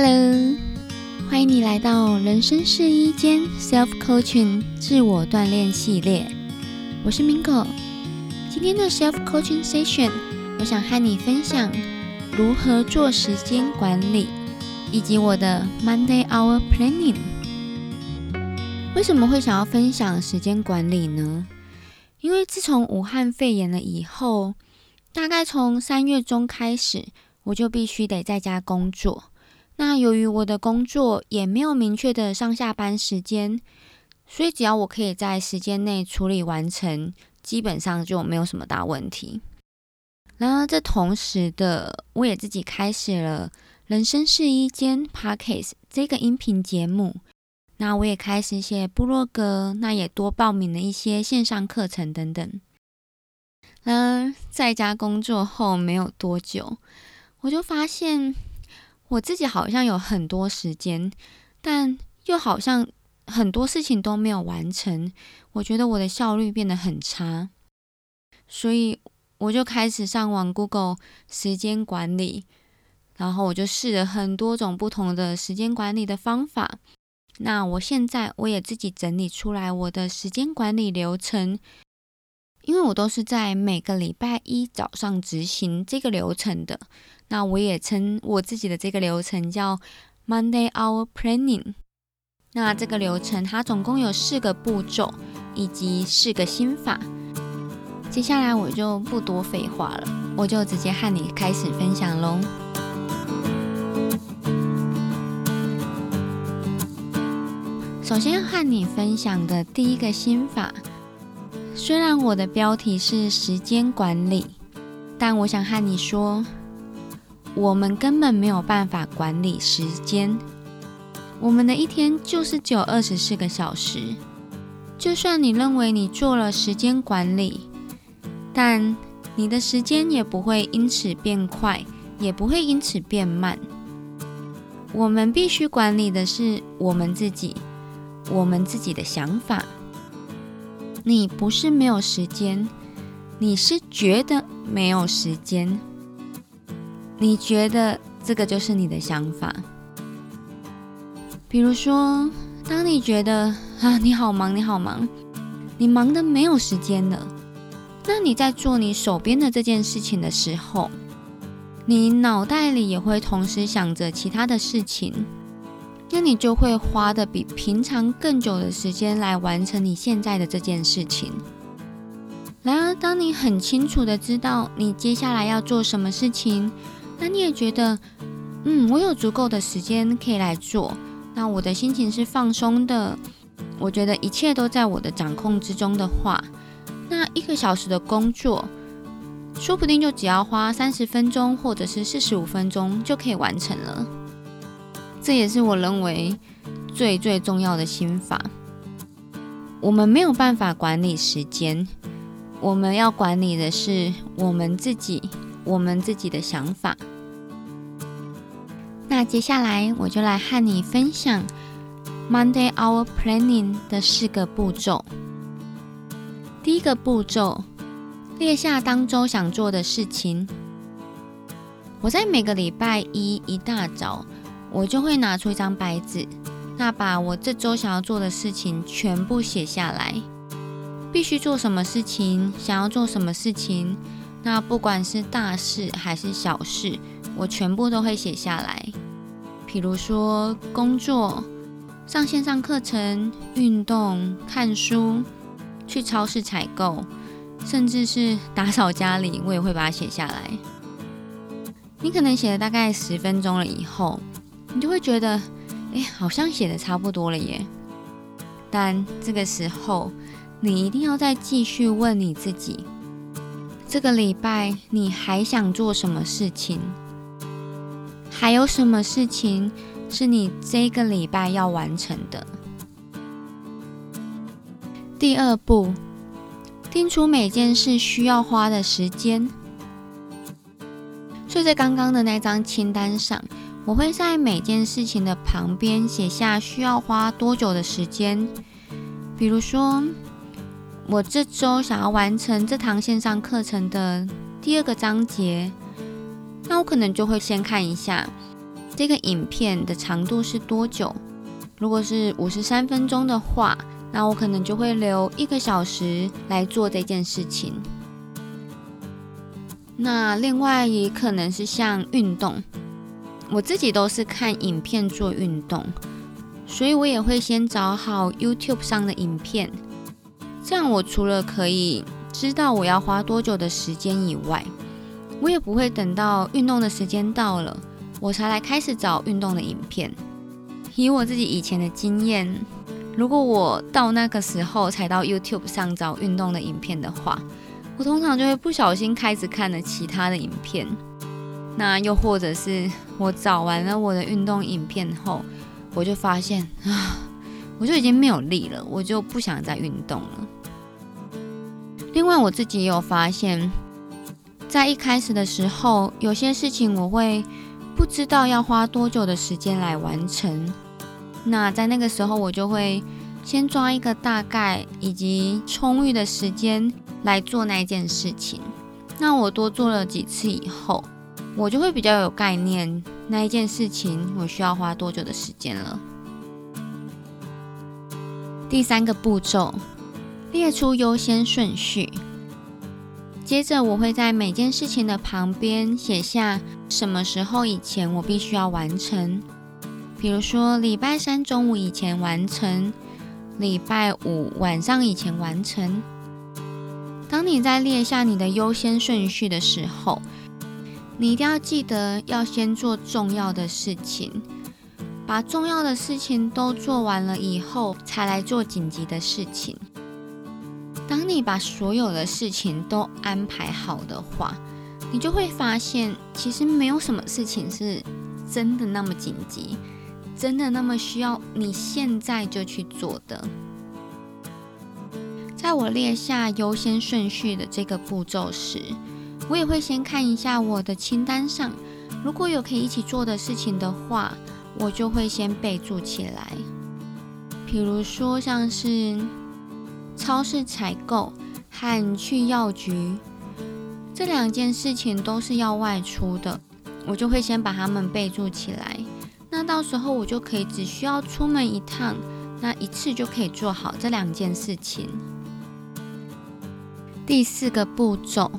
Hello，欢迎你来到人生试衣间 Self Coaching 自我锻炼系列。我是 Mingo。今天的 Self Coaching Session，我想和你分享如何做时间管理，以及我的 Monday Hour Planning。为什么会想要分享时间管理呢？因为自从武汉肺炎了以后，大概从三月中开始，我就必须得在家工作。那由于我的工作也没有明确的上下班时间，所以只要我可以在时间内处理完成，基本上就没有什么大问题。然而，这同时的，我也自己开始了人生试衣间 Podcast 这个音频节目。那我也开始写部落格，那也多报名了一些线上课程等等。然而，在家工作后没有多久，我就发现。我自己好像有很多时间，但又好像很多事情都没有完成。我觉得我的效率变得很差，所以我就开始上网 Google 时间管理，然后我就试了很多种不同的时间管理的方法。那我现在我也自己整理出来我的时间管理流程，因为我都是在每个礼拜一早上执行这个流程的。那我也称我自己的这个流程叫 Monday Hour Planning。那这个流程它总共有四个步骤以及四个心法。接下来我就不多废话了，我就直接和你开始分享喽。首先和你分享的第一个心法，虽然我的标题是时间管理，但我想和你说。我们根本没有办法管理时间。我们的一天就是只有二十四个小时。就算你认为你做了时间管理，但你的时间也不会因此变快，也不会因此变慢。我们必须管理的是我们自己，我们自己的想法。你不是没有时间，你是觉得没有时间。你觉得这个就是你的想法？比如说，当你觉得啊，你好忙，你好忙，你忙的没有时间了，那你在做你手边的这件事情的时候，你脑袋里也会同时想着其他的事情，那你就会花的比平常更久的时间来完成你现在的这件事情。然而，当你很清楚的知道你接下来要做什么事情，那你也觉得，嗯，我有足够的时间可以来做，那我的心情是放松的，我觉得一切都在我的掌控之中的话，那一个小时的工作，说不定就只要花三十分钟或者是四十五分钟就可以完成了。这也是我认为最最重要的心法。我们没有办法管理时间，我们要管理的是我们自己。我们自己的想法。那接下来我就来和你分享 Monday Our Planning 的四个步骤。第一个步骤，列下当周想做的事情。我在每个礼拜一一大早，我就会拿出一张白纸，那把我这周想要做的事情全部写下来。必须做什么事情，想要做什么事情。那不管是大事还是小事，我全部都会写下来。比如说工作、上线上课程、运动、看书、去超市采购，甚至是打扫家里，我也会把它写下来。你可能写了大概十分钟了以后，你就会觉得，哎，好像写的差不多了耶。但这个时候，你一定要再继续问你自己。这个礼拜你还想做什么事情？还有什么事情是你这个礼拜要完成的？第二步，定出每件事需要花的时间。所以在刚刚的那张清单上，我会在每件事情的旁边写下需要花多久的时间，比如说。我这周想要完成这堂线上课程的第二个章节，那我可能就会先看一下这个影片的长度是多久。如果是五十三分钟的话，那我可能就会留一个小时来做这件事情。那另外也可能是像运动，我自己都是看影片做运动，所以我也会先找好 YouTube 上的影片，这样我除了可以知道我要花多久的时间以外，我也不会等到运动的时间到了，我才来开始找运动的影片。以我自己以前的经验，如果我到那个时候才到 YouTube 上找运动的影片的话，我通常就会不小心开始看了其他的影片。那又或者是我找完了我的运动影片后，我就发现啊，我就已经没有力了，我就不想再运动了。另外，我自己也有发现，在一开始的时候，有些事情我会不知道要花多久的时间来完成。那在那个时候，我就会先抓一个大概以及充裕的时间来做那件事情。那我多做了几次以后，我就会比较有概念，那一件事情我需要花多久的时间了。第三个步骤，列出优先顺序。接着，我会在每件事情的旁边写下什么时候以前我必须要完成。比如说，礼拜三中午以前完成，礼拜五晚上以前完成。当你在列下你的优先顺序的时候，你一定要记得要先做重要的事情，把重要的事情都做完了以后，才来做紧急的事情。当你把所有的事情都安排好的话，你就会发现，其实没有什么事情是真的那么紧急。真的那么需要你现在就去做的？在我列下优先顺序的这个步骤时，我也会先看一下我的清单上，如果有可以一起做的事情的话，我就会先备注起来。比如说像是超市采购和去药局这两件事情都是要外出的，我就会先把它们备注起来。那到时候我就可以只需要出门一趟，那一次就可以做好这两件事情。第四个步骤，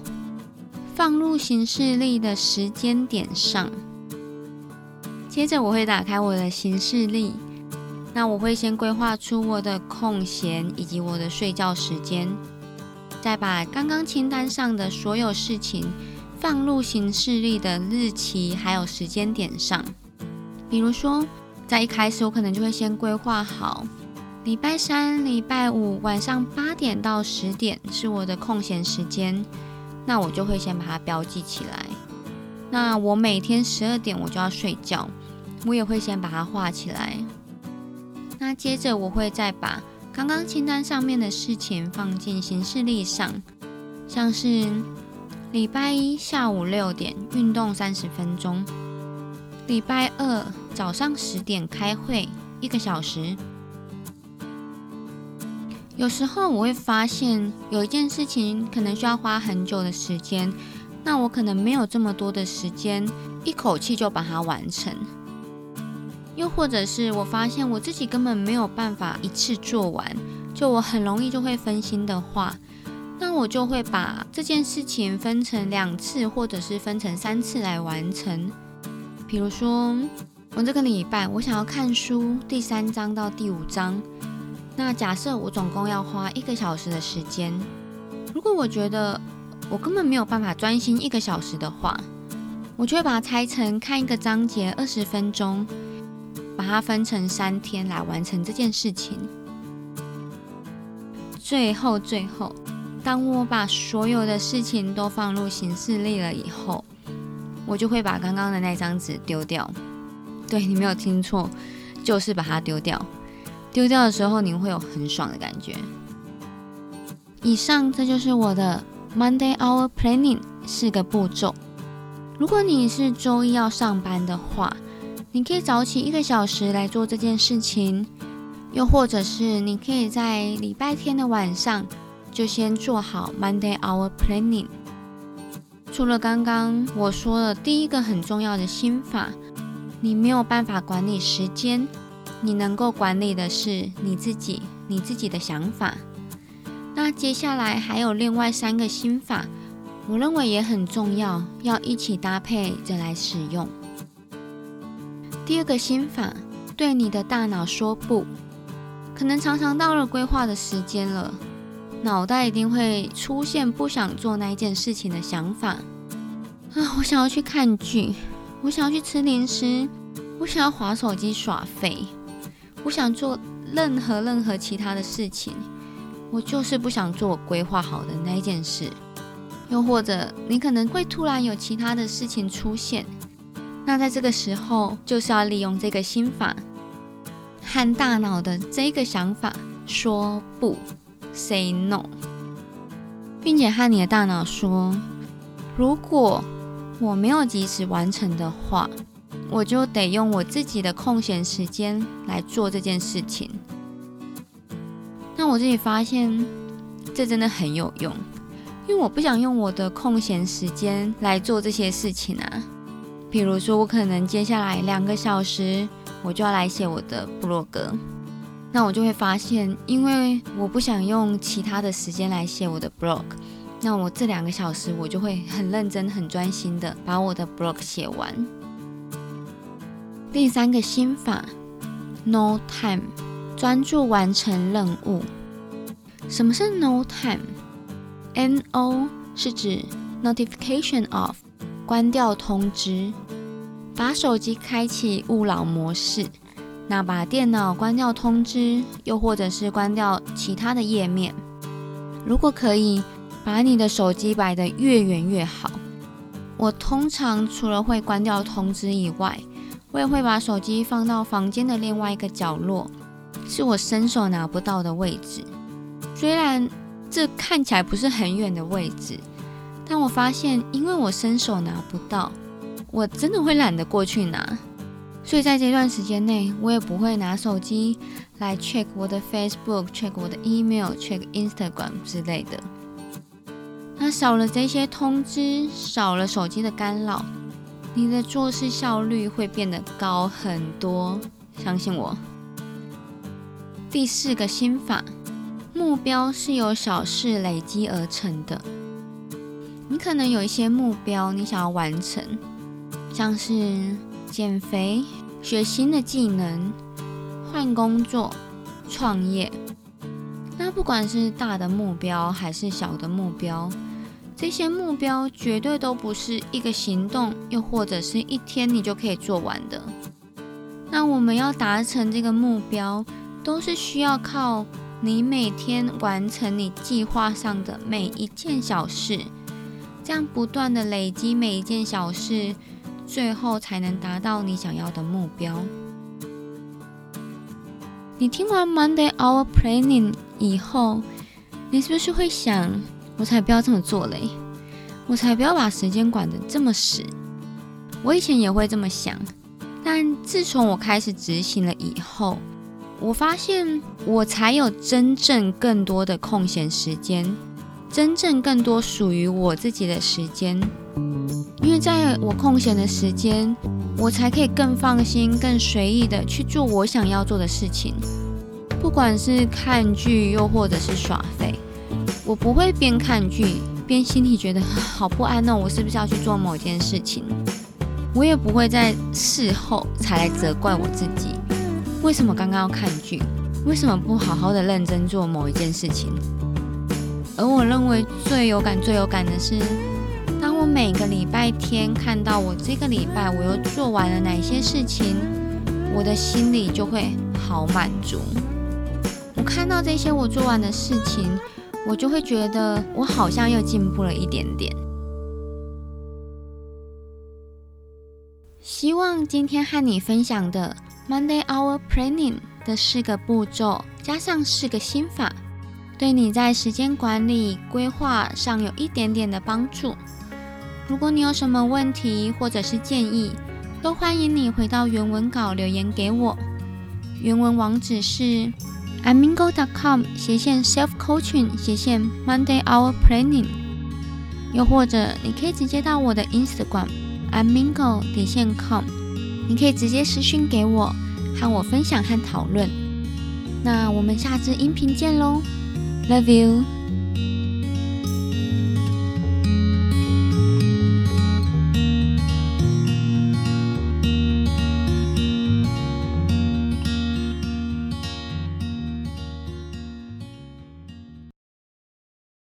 放入行事历的时间点上。接着我会打开我的行事历，那我会先规划出我的空闲以及我的睡觉时间，再把刚刚清单上的所有事情放入行事历的日期还有时间点上。比如说，在一开始，我可能就会先规划好，礼拜三、礼拜五晚上八点到十点是我的空闲时间，那我就会先把它标记起来。那我每天十二点我就要睡觉，我也会先把它画起来。那接着我会再把刚刚清单上面的事情放进行事历上，像是礼拜一下午六点运动三十分钟。礼拜二早上十点开会，一个小时。有时候我会发现有一件事情可能需要花很久的时间，那我可能没有这么多的时间一口气就把它完成。又或者是我发现我自己根本没有办法一次做完，就我很容易就会分心的话，那我就会把这件事情分成两次，或者是分成三次来完成。比如说，我这个礼拜我想要看书第三章到第五章，那假设我总共要花一个小时的时间，如果我觉得我根本没有办法专心一个小时的话，我就会把它拆成看一个章节二十分钟，把它分成三天来完成这件事情。最后，最后，当我把所有的事情都放入行事历了以后。我就会把刚刚的那张纸丢掉。对你没有听错，就是把它丢掉。丢掉的时候，你会有很爽的感觉。以上这就是我的 Monday Hour Planning 四个步骤。如果你是周一要上班的话，你可以早起一个小时来做这件事情；又或者是你可以在礼拜天的晚上就先做好 Monday Hour Planning。除了刚刚我说的第一个很重要的心法，你没有办法管理时间，你能够管理的是你自己，你自己的想法。那接下来还有另外三个心法，我认为也很重要，要一起搭配着来使用。第二个心法，对你的大脑说不。可能常常到了规划的时间了，脑袋一定会出现不想做那一件事情的想法。啊，我想要去看剧，我想要去吃零食，我想要划手机耍废，我想做任何任何其他的事情，我就是不想做我规划好的那一件事。又或者你可能会突然有其他的事情出现，那在这个时候就是要利用这个心法。和大脑的这个想法说不，say no，并且和你的大脑说，如果我没有及时完成的话，我就得用我自己的空闲时间来做这件事情。那我自己发现，这真的很有用，因为我不想用我的空闲时间来做这些事情啊。比如说，我可能接下来两个小时。我就要来写我的部落格，那我就会发现，因为我不想用其他的时间来写我的 blog，那我这两个小时我就会很认真、很专心的把我的 blog 写完。第三个心法，no time，专注完成任务。什么是 no time？N O 是指 notification off，关掉通知。把手机开启勿扰模式，那把电脑关掉通知，又或者是关掉其他的页面。如果可以，把你的手机摆得越远越好。我通常除了会关掉通知以外，我也会把手机放到房间的另外一个角落，是我伸手拿不到的位置。虽然这看起来不是很远的位置，但我发现，因为我伸手拿不到。我真的会懒得过去拿，所以在这段时间内，我也不会拿手机来 check 我的 Facebook、check 我的 email、check Instagram 之类的。那少了这些通知，少了手机的干扰，你的做事效率会变得高很多，相信我。第四个心法，目标是由小事累积而成的。你可能有一些目标，你想要完成。像是减肥、学新的技能、换工作、创业，那不管是大的目标还是小的目标，这些目标绝对都不是一个行动，又或者是一天你就可以做完的。那我们要达成这个目标，都是需要靠你每天完成你计划上的每一件小事，这样不断的累积每一件小事。最后才能达到你想要的目标。你听完 Monday Hour Planning 以后，你是不是会想：我才不要这么做嘞！我才不要把时间管得这么死。我以前也会这么想，但自从我开始执行了以后，我发现我才有真正更多的空闲时间，真正更多属于我自己的时间。因为在我空闲的时间，我才可以更放心、更随意的去做我想要做的事情。不管是看剧，又或者是耍废，我不会边看剧边心里觉得好不安哦，我是不是要去做某件事情？我也不会在事后才来责怪我自己，为什么刚刚要看剧？为什么不好好的认真做某一件事情？而我认为最有感、最有感的是。当我每个礼拜天看到我这个礼拜我又做完了哪些事情，我的心里就会好满足。我看到这些我做完的事情，我就会觉得我好像又进步了一点点。希望今天和你分享的 Monday Hour Planning 的四个步骤，加上四个心法，对你在时间管理规划上有一点点的帮助。如果你有什么问题或者是建议，都欢迎你回到原文稿留言给我。原文网址是 amingo.com 斜线 self coaching 斜线 Monday hour planning，又或者你可以直接到我的 Instagram amingo 底线 com 你可以直接私讯给我，和我分享和讨论。那我们下支音频见喽，Love you。